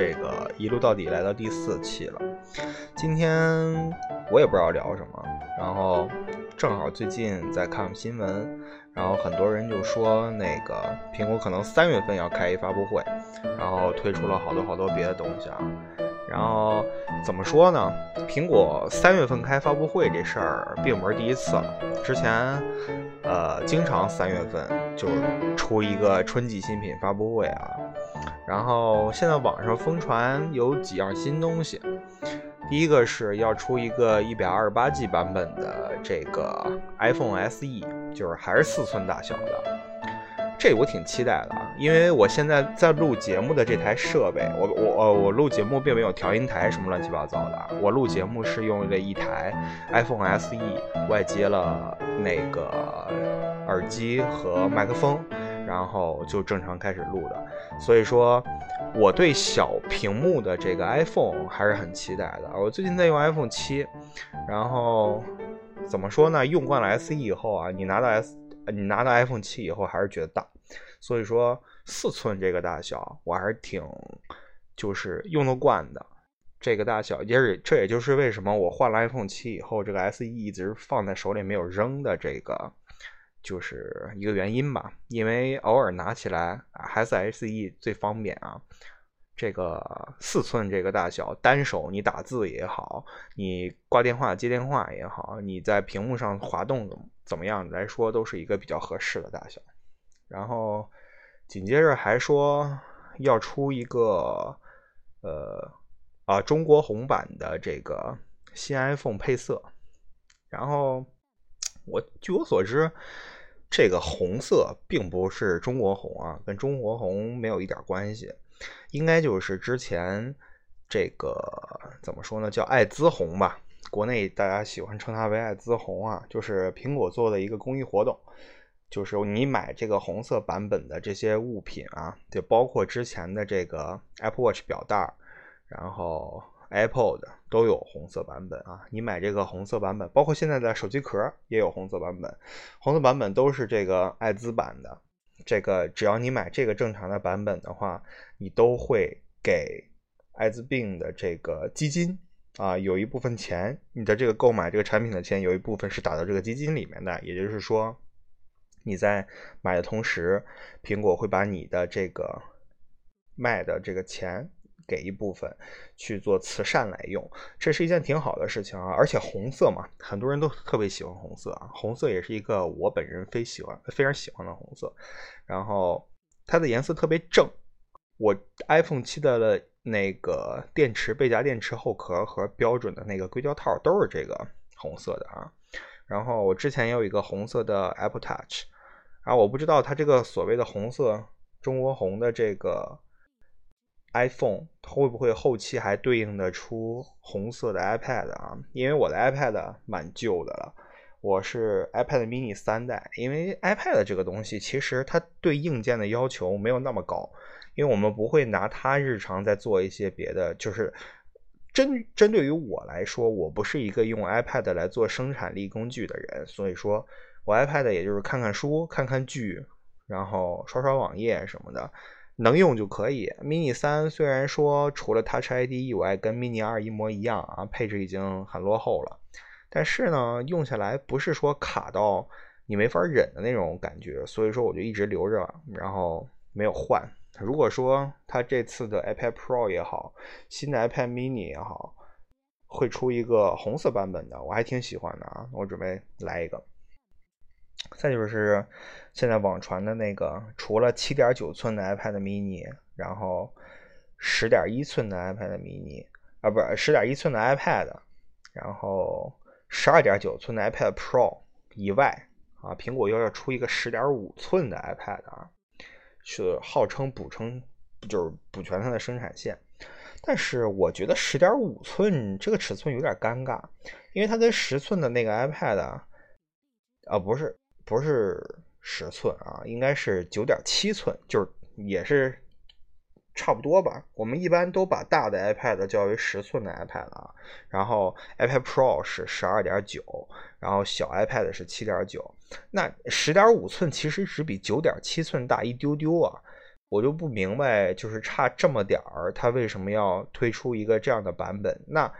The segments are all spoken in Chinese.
这个一路到底来到第四期了。今天我也不知道聊什么，然后正好最近在看新闻，然后很多人就说那个苹果可能三月份要开一发布会，然后推出了好多好多别的东西啊。然后怎么说呢？苹果三月份开发布会这事儿并不是第一次了，之前呃经常三月份就出一个春季新品发布会啊。然后现在网上疯传有几样新东西，第一个是要出一个一百二十八 G 版本的这个 iPhone SE，就是还是四寸大小的。这我挺期待的啊，因为我现在在录节目的这台设备，我我呃我录节目并没有调音台什么乱七八糟的，我录节目是用了一台 iPhone SE 外接了那个耳机和麦克风，然后就正常开始录的。所以说，我对小屏幕的这个 iPhone 还是很期待的。我最近在用 iPhone 七，然后怎么说呢？用惯了 SE 以后啊，你拿到 S。你拿到 iPhone 七以后还是觉得大，所以说四寸这个大小我还是挺就是用得惯的。这个大小也是这也就是为什么我换了 iPhone 七以后，这个 SE 一直放在手里没有扔的这个就是一个原因吧。因为偶尔拿起来还是 SE 最方便啊。这个四寸这个大小，单手你打字也好，你挂电话接电话也好，你在屏幕上滑动怎么怎么样来说，都是一个比较合适的大小。然后紧接着还说要出一个呃啊中国红版的这个新 iPhone 配色。然后我据我所知，这个红色并不是中国红啊，跟中国红没有一点关系。应该就是之前这个怎么说呢？叫艾滋红吧，国内大家喜欢称它为艾滋红啊，就是苹果做的一个公益活动，就是你买这个红色版本的这些物品啊，就包括之前的这个 Apple Watch 表带，然后 Apple 的都有红色版本啊。你买这个红色版本，包括现在的手机壳也有红色版本，红色版本都是这个艾滋版的。这个只要你买这个正常的版本的话，你都会给艾滋病的这个基金啊，有一部分钱，你的这个购买这个产品的钱有一部分是打到这个基金里面的。也就是说，你在买的同时，苹果会把你的这个卖的这个钱。给一部分去做慈善来用，这是一件挺好的事情啊！而且红色嘛，很多人都特别喜欢红色啊。红色也是一个我本人非喜欢、非常喜欢的红色。然后它的颜色特别正，我 iPhone 七的那个电池背夹电池后壳和标准的那个硅胶套都是这个红色的啊。然后我之前也有一个红色的 Apple Touch，啊，我不知道它这个所谓的红色中国红的这个。iPhone 会不会后期还对应的出红色的 iPad 啊？因为我的 iPad 蛮旧的了，我是 iPad mini 三代。因为 iPad 这个东西其实它对硬件的要求没有那么高，因为我们不会拿它日常在做一些别的。就是针针对于我来说，我不是一个用 iPad 来做生产力工具的人，所以说我 iPad 也就是看看书、看看剧，然后刷刷网页什么的。能用就可以。mini 三虽然说除了 Touch ID 以外跟 mini 二一模一样啊，配置已经很落后了，但是呢，用下来不是说卡到你没法忍的那种感觉，所以说我就一直留着，然后没有换。如果说它这次的 iPad Pro 也好，新的 iPad mini 也好，会出一个红色版本的，我还挺喜欢的啊，我准备来一个。再就是现在网传的那个，除了七点九寸的 iPad mini，然后十点一寸的 iPad mini，啊，不是十点一寸的 iPad，然后十二点九寸的 iPad Pro 以外，啊，苹果又要出一个十点五寸的 iPad 啊，是号称补充，就是补全它的生产线。但是我觉得十点五寸这个尺寸有点尴尬，因为它跟十寸的那个 iPad 啊，不是。不是十寸啊，应该是九点七寸，就是也是差不多吧。我们一般都把大的 iPad 叫为十寸的 iPad 啊，然后 iPad Pro 是十二点九，然后小 iPad 是七点九。那十点五寸其实只比九点七寸大一丢丢啊。我就不明白，就是差这么点儿，它为什么要推出一个这样的版本？那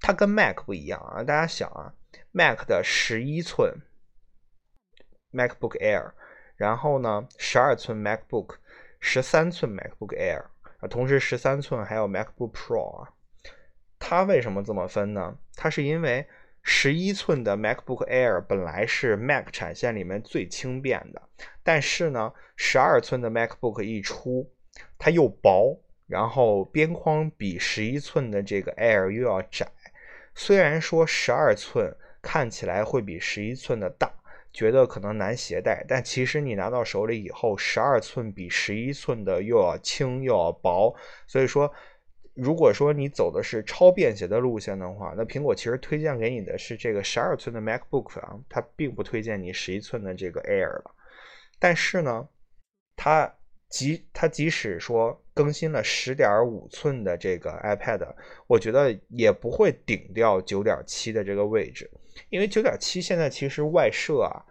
它跟 Mac 不一样啊！大家想啊，Mac 的十一寸 MacBook Air，然后呢，十二寸 MacBook，十三寸 MacBook Air 啊，同时十三寸还有 MacBook Pro 啊，它为什么这么分呢？它是因为十一寸的 MacBook Air 本来是 Mac 产线里面最轻便的，但是呢，十二寸的 MacBook 一出，它又薄，然后边框比十一寸的这个 Air 又要窄。虽然说十二寸看起来会比十一寸的大，觉得可能难携带，但其实你拿到手里以后，十二寸比十一寸的又要轻又要薄，所以说。如果说你走的是超便携的路线的话，那苹果其实推荐给你的是这个十二寸的 MacBook 啊，它并不推荐你十一寸的这个 Air 了。但是呢，它即它即使说更新了十点五寸的这个 iPad，我觉得也不会顶掉九点七的这个位置，因为九点七现在其实外设啊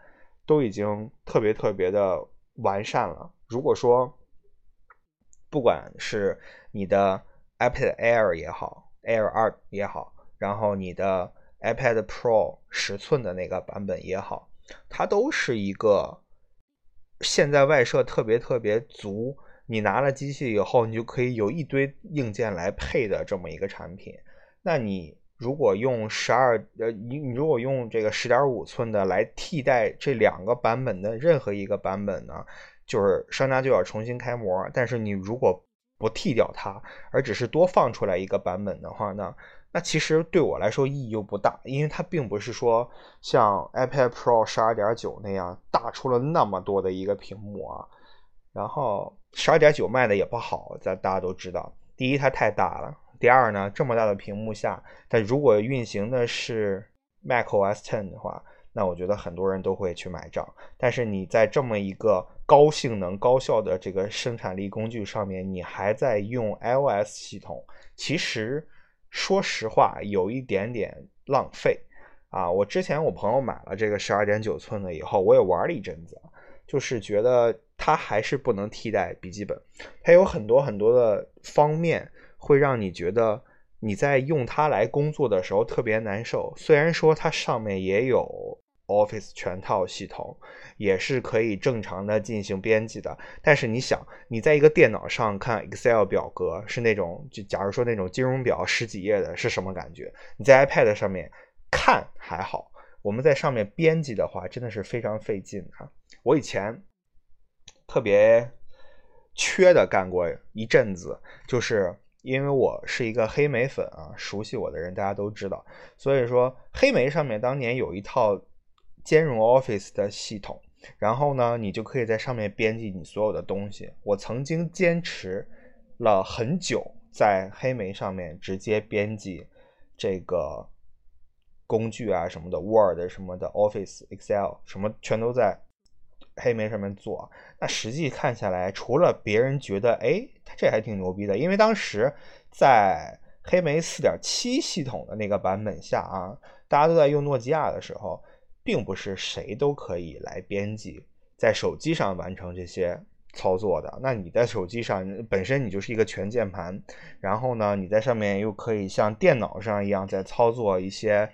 都已经特别特别的完善了。如果说不管是你的 iPad Air 也好，Air 二也好，然后你的 iPad Pro 十寸的那个版本也好，它都是一个现在外设特别特别足，你拿了机器以后，你就可以有一堆硬件来配的这么一个产品。那你如果用十二呃，你你如果用这个十点五寸的来替代这两个版本的任何一个版本呢，就是商家就要重新开模。但是你如果不剃掉它，而只是多放出来一个版本的话呢，那其实对我来说意义又不大，因为它并不是说像 iPad Pro 十二点九那样大出了那么多的一个屏幕啊。然后十二点九卖的也不好，咱大家都知道。第一，它太大了；第二呢，这么大的屏幕下，它如果运行的是 macOS Ten 的话。那我觉得很多人都会去买账，但是你在这么一个高性能、高效的这个生产力工具上面，你还在用 iOS 系统，其实说实话有一点点浪费啊。我之前我朋友买了这个十二点九寸的以后，我也玩了一阵子，就是觉得它还是不能替代笔记本，它有很多很多的方面会让你觉得。你在用它来工作的时候特别难受。虽然说它上面也有 Office 全套系统，也是可以正常的进行编辑的，但是你想，你在一个电脑上看 Excel 表格是那种，就假如说那种金融表十几页的，是什么感觉？你在 iPad 上面看还好，我们在上面编辑的话，真的是非常费劲啊！我以前特别缺的干过一阵子，就是。因为我是一个黑莓粉啊，熟悉我的人大家都知道，所以说黑莓上面当年有一套兼容 Office 的系统，然后呢，你就可以在上面编辑你所有的东西。我曾经坚持了很久，在黑莓上面直接编辑这个工具啊什么的，Word 什么的，Office、Excel 什么全都在。黑莓上面做，那实际看下来，除了别人觉得，哎，他这还挺牛逼的，因为当时在黑莓四点七系统的那个版本下啊，大家都在用诺基亚的时候，并不是谁都可以来编辑在手机上完成这些操作的。那你在手机上本身你就是一个全键盘，然后呢，你在上面又可以像电脑上一样在操作一些。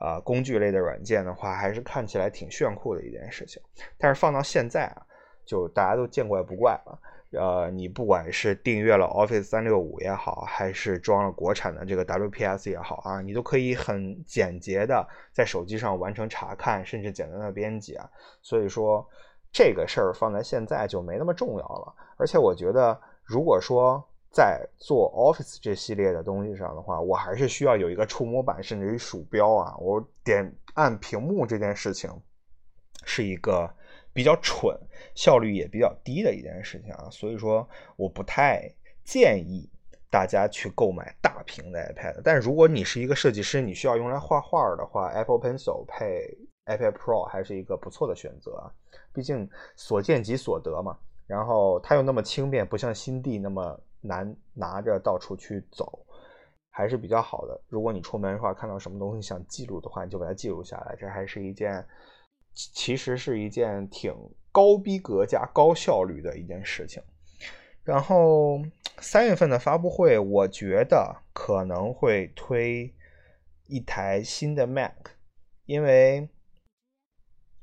啊，工具类的软件的话，还是看起来挺炫酷的一件事情。但是放到现在啊，就大家都见怪不怪了。呃，你不管是订阅了 Office 三六五也好，还是装了国产的这个 WPS 也好啊，你都可以很简洁的在手机上完成查看，甚至简单的编辑啊。所以说，这个事儿放在现在就没那么重要了。而且我觉得，如果说在做 Office 这系列的东西上的话，我还是需要有一个触摸板，甚至于鼠标啊。我点按屏幕这件事情是一个比较蠢、效率也比较低的一件事情啊。所以说，我不太建议大家去购买大屏的 iPad。但如果你是一个设计师，你需要用来画画的话，Apple Pencil 配 iPad Pro 还是一个不错的选择啊。毕竟所见即所得嘛。然后它又那么轻便，不像新地那么。难拿着到处去走，还是比较好的。如果你出门的话，看到什么东西想记录的话，你就把它记录下来。这还是一件，其实是一件挺高逼格加高效率的一件事情。然后三月份的发布会，我觉得可能会推一台新的 Mac，因为，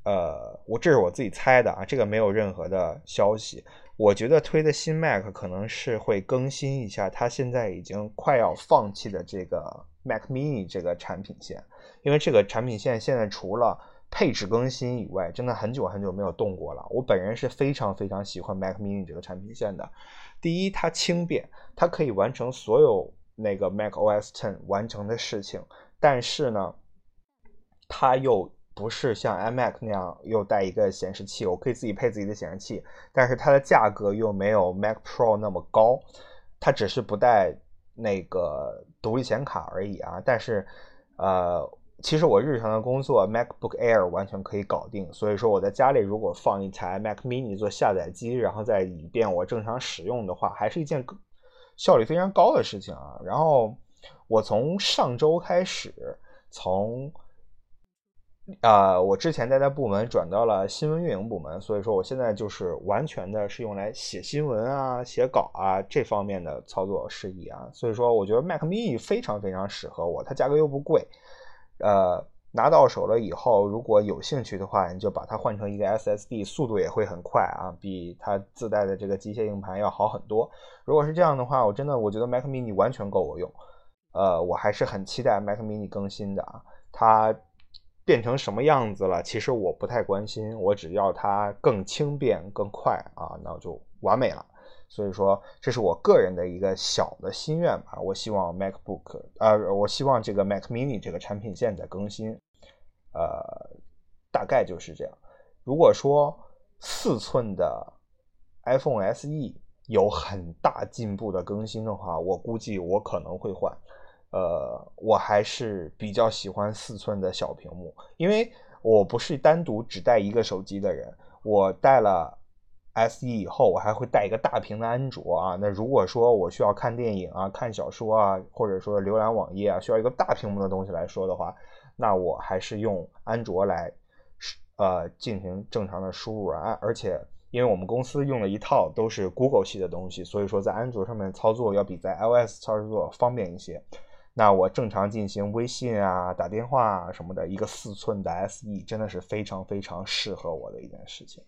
呃，我这是我自己猜的啊，这个没有任何的消息。我觉得推的新 Mac 可能是会更新一下它现在已经快要放弃的这个 Mac Mini 这个产品线，因为这个产品线现在除了配置更新以外，真的很久很久没有动过了。我本人是非常非常喜欢 Mac Mini 这个产品线的。第一，它轻便，它可以完成所有那个 Mac OS Ten 完成的事情。但是呢，它又不是像 iMac 那样又带一个显示器，我可以自己配自己的显示器。但是它的价格又没有 Mac Pro 那么高，它只是不带那个独立显卡而已啊。但是，呃。其实我日常的工作 MacBook Air 完全可以搞定，所以说我在家里如果放一台 Mac Mini 做下载机，然后再以便我正常使用的话，还是一件效率非常高的事情啊。然后我从上周开始，从啊我之前待的部门转到了新闻运营部门，所以说我现在就是完全的是用来写新闻啊、写稿啊这方面的操作事宜啊。所以说我觉得 Mac Mini 非常非常适合我，它价格又不贵。呃，拿到手了以后，如果有兴趣的话，你就把它换成一个 SSD，速度也会很快啊，比它自带的这个机械硬盘要好很多。如果是这样的话，我真的我觉得 Mac Mini 完全够我用。呃，我还是很期待 Mac Mini 更新的啊，它变成什么样子了，其实我不太关心，我只要它更轻便、更快啊，那就完美了。所以说，这是我个人的一个小的心愿吧。我希望 MacBook，呃，我希望这个 Mac Mini 这个产品线在更新，呃，大概就是这样。如果说四寸的 iPhone SE 有很大进步的更新的话，我估计我可能会换。呃，我还是比较喜欢四寸的小屏幕，因为我不是单独只带一个手机的人，我带了。S E 以后，我还会带一个大屏的安卓啊。那如果说我需要看电影啊、看小说啊，或者说浏览网页啊，需要一个大屏幕的东西来说的话，那我还是用安卓来呃进行正常的输入啊。而且，因为我们公司用了一套都是 Google 系的东西，所以说在安卓上面操作要比在 iOS 操作方便一些。那我正常进行微信啊、打电话啊什么的，一个四寸的 S E 真的是非常非常适合我的一件事情。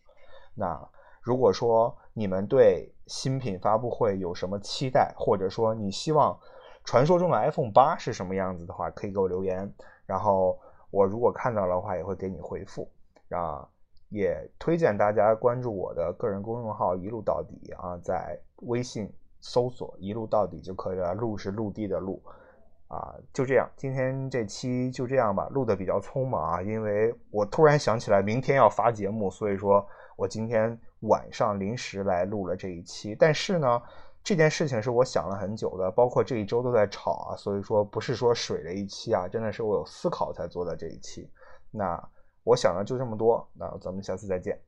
那。如果说你们对新品发布会有什么期待，或者说你希望传说中的 iPhone 八是什么样子的话，可以给我留言，然后我如果看到的话，也会给你回复。啊，也推荐大家关注我的个人公众号“一路到底”啊，在微信搜索“一路到底”就可以了。路是陆地的路啊，就这样，今天这期就这样吧，录的比较匆忙啊，因为我突然想起来明天要发节目，所以说我今天。晚上临时来录了这一期，但是呢，这件事情是我想了很久的，包括这一周都在吵啊，所以说不是说水了一期啊，真的是我有思考才做的这一期。那我想的就这么多，那咱们下次再见。